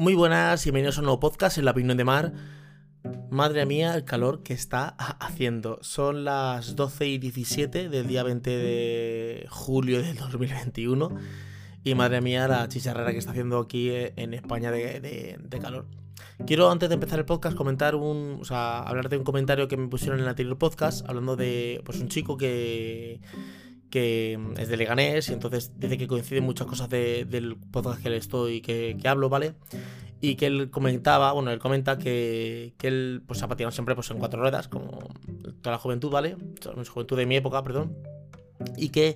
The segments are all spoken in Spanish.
Muy buenas y bienvenidos a un nuevo podcast en la opinión de Mar. Madre mía, el calor que está haciendo. Son las 12 y 17 del día 20 de julio del 2021. Y madre mía, la chicharrera que está haciendo aquí en España de, calor. Quiero antes de empezar el podcast comentar un, o sea, hablar de un comentario que me pusieron en el anterior podcast, hablando de, pues un chico que que es de Leganés y entonces dice que coinciden muchas cosas del podcast que le estoy, que, que, hablo, ¿vale? Y que él comentaba, bueno, él comenta que, que él pues ha patinado siempre pues, en cuatro ruedas, como toda la juventud, ¿vale? La juventud de mi época, perdón. Y que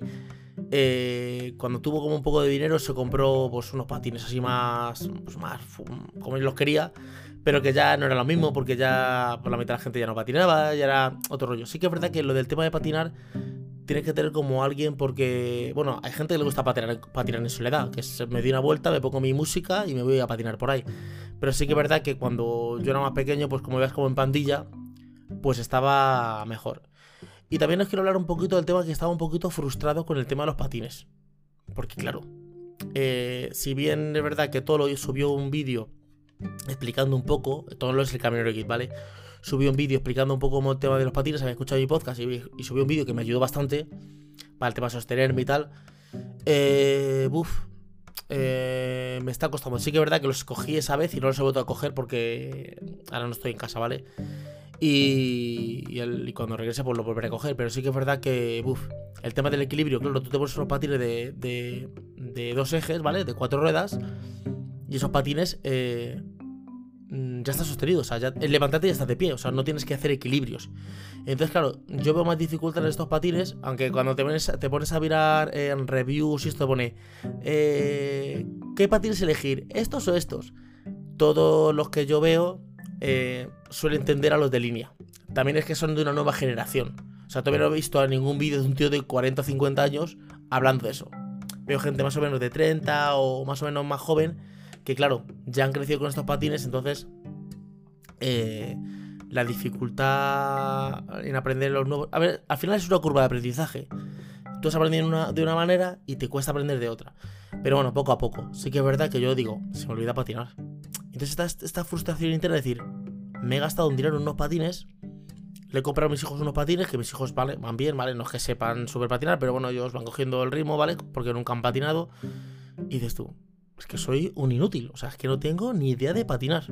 eh, cuando tuvo como un poco de dinero se compró pues unos patines así más, pues más como él los quería, pero que ya no era lo mismo porque ya por la mitad de la gente ya no patinaba, ya era otro rollo. Sí que es verdad que lo del tema de patinar tienes que tener como alguien porque, bueno, hay gente que le gusta patinar, patinar en soledad, que se me doy una vuelta, me pongo mi música y me voy a patinar por ahí. Pero sí que es verdad que cuando yo era más pequeño, pues como veas como en pandilla, pues estaba mejor. Y también os quiero hablar un poquito del tema que estaba un poquito frustrado con el tema de los patines. Porque claro, eh, si bien es verdad que todo lo subió un vídeo explicando un poco, todo lo es el Caminero Kit, ¿vale? Subí un vídeo explicando un poco el tema de los patines, había escuchado mi podcast y, subí un vídeo que me ayudó bastante para el tema de sostenerme y tal. Eh, eh, me está costando. Sí que es verdad que los escogí esa vez y no los he vuelto a coger porque ahora no estoy en casa, ¿vale? Y, cuando regrese pues lo volveré a coger. Pero sí que es verdad que, uff, el tema del equilibrio, claro, tú te pones unos patines de, de, dos ejes, ¿vale? De cuatro ruedas. Y esos patines eh, ya está sostenido, o sea, ya, levantarte ya está de pie, o sea, no tienes que hacer equilibrios. Entonces, claro, yo veo más dificultad en estos patines, aunque cuando te pones, a mirar en reviews y esto pone, eh, ¿qué patines elegir? ¿Estos o estos? Todos los que yo veo eh, suelen tender a los de línea. También es que son de una nueva generación. O sea, todavía no he visto ningún vídeo de un tío de 40 o 50 años hablando de eso. Veo gente más o menos de 30 o más o menos más joven que claro, ya han crecido con estos patines, entonces eh, la dificultad en aprender los nuevos... A ver, al final es una curva de aprendizaje. Tú has aprendido de una manera y te cuesta aprender de otra. Pero bueno, poco a poco. Sí que es verdad que yo digo, se me olvida patinar. Entonces esta, esta frustración interna de decir, me he gastado un dinero en unos patines, le he comprado a mis hijos unos patines, que mis hijos vale, van bien, ¿vale? No es que sepan super patinar, pero bueno, ellos van cogiendo el ritmo, ¿vale? Porque nunca han patinado. Y dices tú, es que soy un inútil. O sea, es que no tengo ni idea de patinar.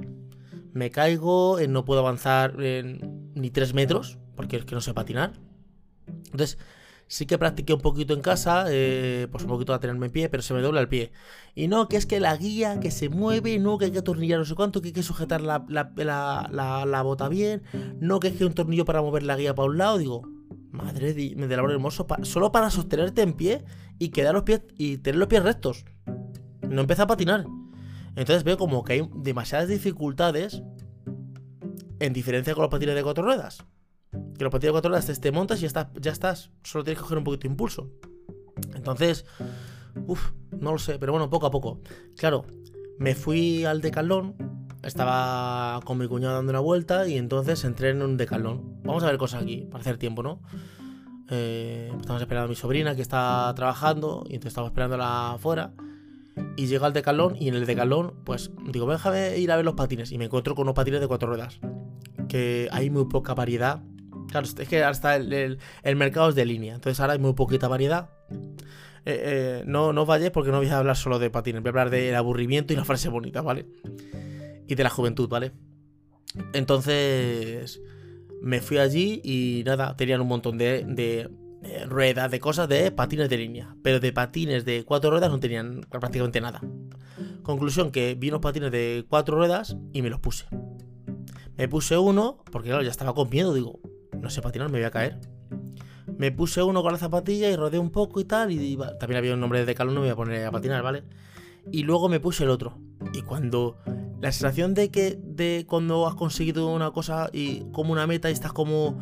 Me caigo, no puedo avanzar ni tres metros, porque es que no sé patinar. Entonces, sí que practiqué un poquito en casa, eh, pues un poquito a tenerme en pie, pero se me dobla el pie. Y no, que es que la guía que se mueve, no, que hay que atornillar no sé cuánto, que hay que sujetar la, la, bota bien, no, que es que un tornillo para mover la guía para un lado. Digo, madre de, de labor hermoso, solo para sostenerte en pie y quedar los pies y tener los pies rectos no empieza a patinar. Entonces veo como que hay demasiadas dificultades en diferencia con los patines de cuatro ruedas. Que los patines de cuatro ruedas te, montas y ya, ya estás. Solo tienes que coger un poquito de impulso. Entonces, uff, no lo sé, pero bueno, poco a poco. Claro, me fui al decalón. Estaba con mi cuñado dando una vuelta y entonces entré en un decalón. Vamos a ver cosas aquí, para hacer tiempo, ¿no? Eh, estamos esperando a mi sobrina que está trabajando y entonces estamos esperándola afuera. Y llego al decalón y en el decalón, pues digo, déjame ir a ver los patines. Y me encuentro con unos patines de cuatro ruedas. Que hay muy poca variedad. Claro, es que hasta el, el, mercado es de línea. Entonces ahora hay muy poquita variedad. Eh, eh, no, no vayáis porque no voy a hablar solo de patines. Voy a hablar del aburrimiento y la frase bonita, ¿vale? Y de la juventud, ¿vale? Entonces me fui allí y nada, tenían un montón de ruedas, de cosas de patines de línea. Pero de patines de cuatro ruedas no tenían prácticamente nada. Conclusión que vi unos patines de cuatro ruedas y me los puse. Me puse uno, porque claro, ya estaba con miedo, digo, no sé patinar, me voy a caer. Me puse uno con la zapatilla y rodeé un poco y tal. Y también había un nombre de decalón, no me voy a poner a patinar, ¿vale? Y luego me puse el otro. Y cuando. La sensación de que. de cuando has conseguido una cosa y como una meta y estás como.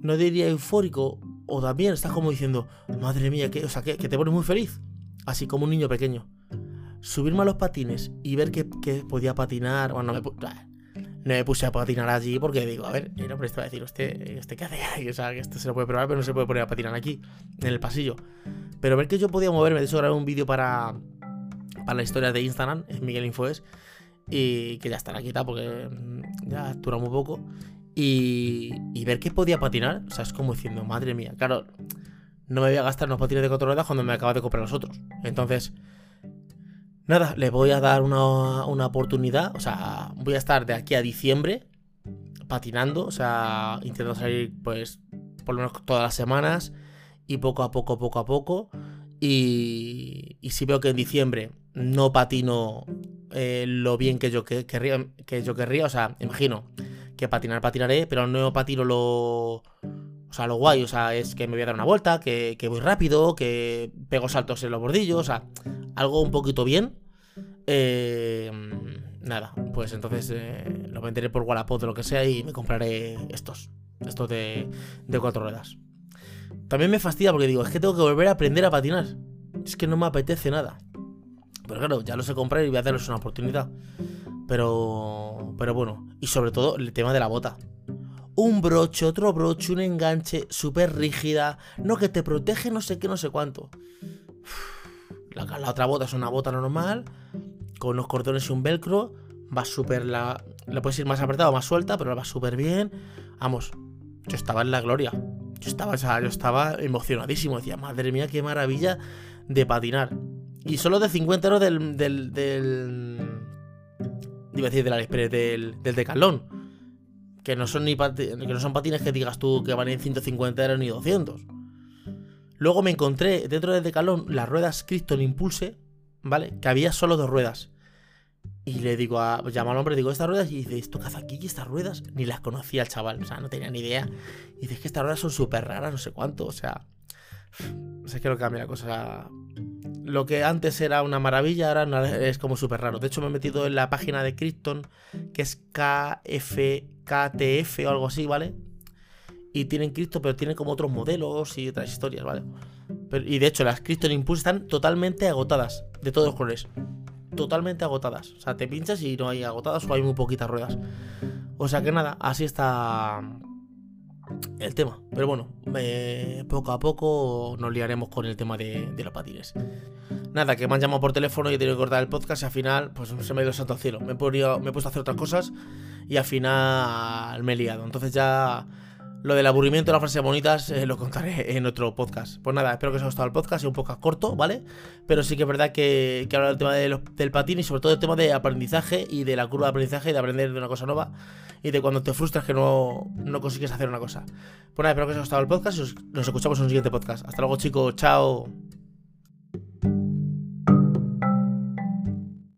No diría eufórico, o también estás como diciendo, madre mía, que, o sea, que, te pones muy feliz. Así como un niño pequeño. Subirme a los patines y ver que, podía patinar. Bueno, no me, no me, puse a patinar allí porque digo, a ver, no, pero esto va a decir, usted, ¿usted qué hace ahí? O sea, que esto se lo puede probar, pero no se puede poner a patinar aquí, en el pasillo. Pero ver que yo podía moverme, de hecho grabé un vídeo para, para la historia de Instagram, en Miguel Infoes. y que ya estará quita porque mm, ya dura muy poco. Y, y ver que podía patinar, o sea, es como diciendo, madre mía, claro, no me voy a gastar unos patines de cuatro ruedas cuando me acaba de comprar los otros. Entonces, nada, le voy a dar una, una oportunidad, o sea, voy a estar de aquí a diciembre patinando, o sea, intentando salir pues por lo menos todas las semanas y poco a poco, poco a poco. Y, y si veo que en diciembre no patino eh, lo bien que yo que yo querría, o sea, imagino que patinar patinaré, pero no patino lo... O sea, lo guay, o sea, es que me voy a dar una vuelta, que, que voy rápido, que pego saltos en los bordillos, o sea, algo un poquito bien. Eh, nada, pues entonces eh, lo venderé por Wallapop o lo que sea y me compraré estos, estos de, de cuatro ruedas. También me fastidia porque digo, es que tengo que volver a aprender a patinar. Es que no me apetece nada. Pero claro, ya lo sé comprar y voy a darles una oportunidad. Pero, pero bueno, y sobre todo el tema de la bota. Un broche, otro broche, un enganche súper rígida, no que te protege no sé qué, no sé cuánto. La, la, otra bota es una bota normal, con unos cordones y un velcro, va súper la... Le puedes ir más apretado o más suelta, pero va súper bien. Vamos, yo estaba en la gloria. Yo estaba, yo estaba emocionadísimo. Decía, madre mía, qué maravilla de patinar. Y solo de 50 euros del. del. del. Iba a decir del Aliexpress, del, del Decathlon. Que no son ni que no son patines que digas tú que valen 150 euros ni 200. Luego me encontré dentro del Decathlon las ruedas Crystal Impulse, ¿vale? Que había solo dos ruedas. Y le digo a. Llamo al hombre, digo, estas ruedas. Y dice, ¿esto qué aquí? ¿Y estas ruedas? Ni las conocía el chaval. O sea, no tenía ni idea. Y dice, es que estas ruedas son súper raras, no sé cuánto. O sea. No sé qué lo cambia la cosa. Lo que antes era una maravilla, ahora es como súper raro. De hecho, me he metido en la página de Krypton, que es KFKTF o algo así, ¿vale? Y tienen Krypton, pero tienen como otros modelos y otras historias, ¿vale? y de hecho, las Krypton Impulse están totalmente agotadas, de todos los colores totalmente agotadas. O sea, te pinchas y no hay agotadas o hay muy poquitas ruedas. O sea que nada, así está el tema. Pero bueno, poco a poco nos liaremos con el tema de, los patines. Nada, que me han llamado por teléfono y he tenido que cortar el podcast y al final, pues se me ha ido santo al cielo. Me he, puesto a hacer otras cosas y al final me he liado. Entonces ya lo del aburrimiento de las frases bonitas eh, lo contaré en otro podcast. Pues nada, espero que os haya gustado el podcast, es un podcast corto, ¿vale? Pero sí que es verdad que, que habla del tema del patín y sobre todo el tema de aprendizaje y de la curva de aprendizaje y de aprender de una cosa nueva y de cuando te frustras que no, no consigues hacer una cosa. Pues nada, espero que os haya gustado el podcast y nos escuchamos en un siguiente podcast. Hasta luego chicos, chao.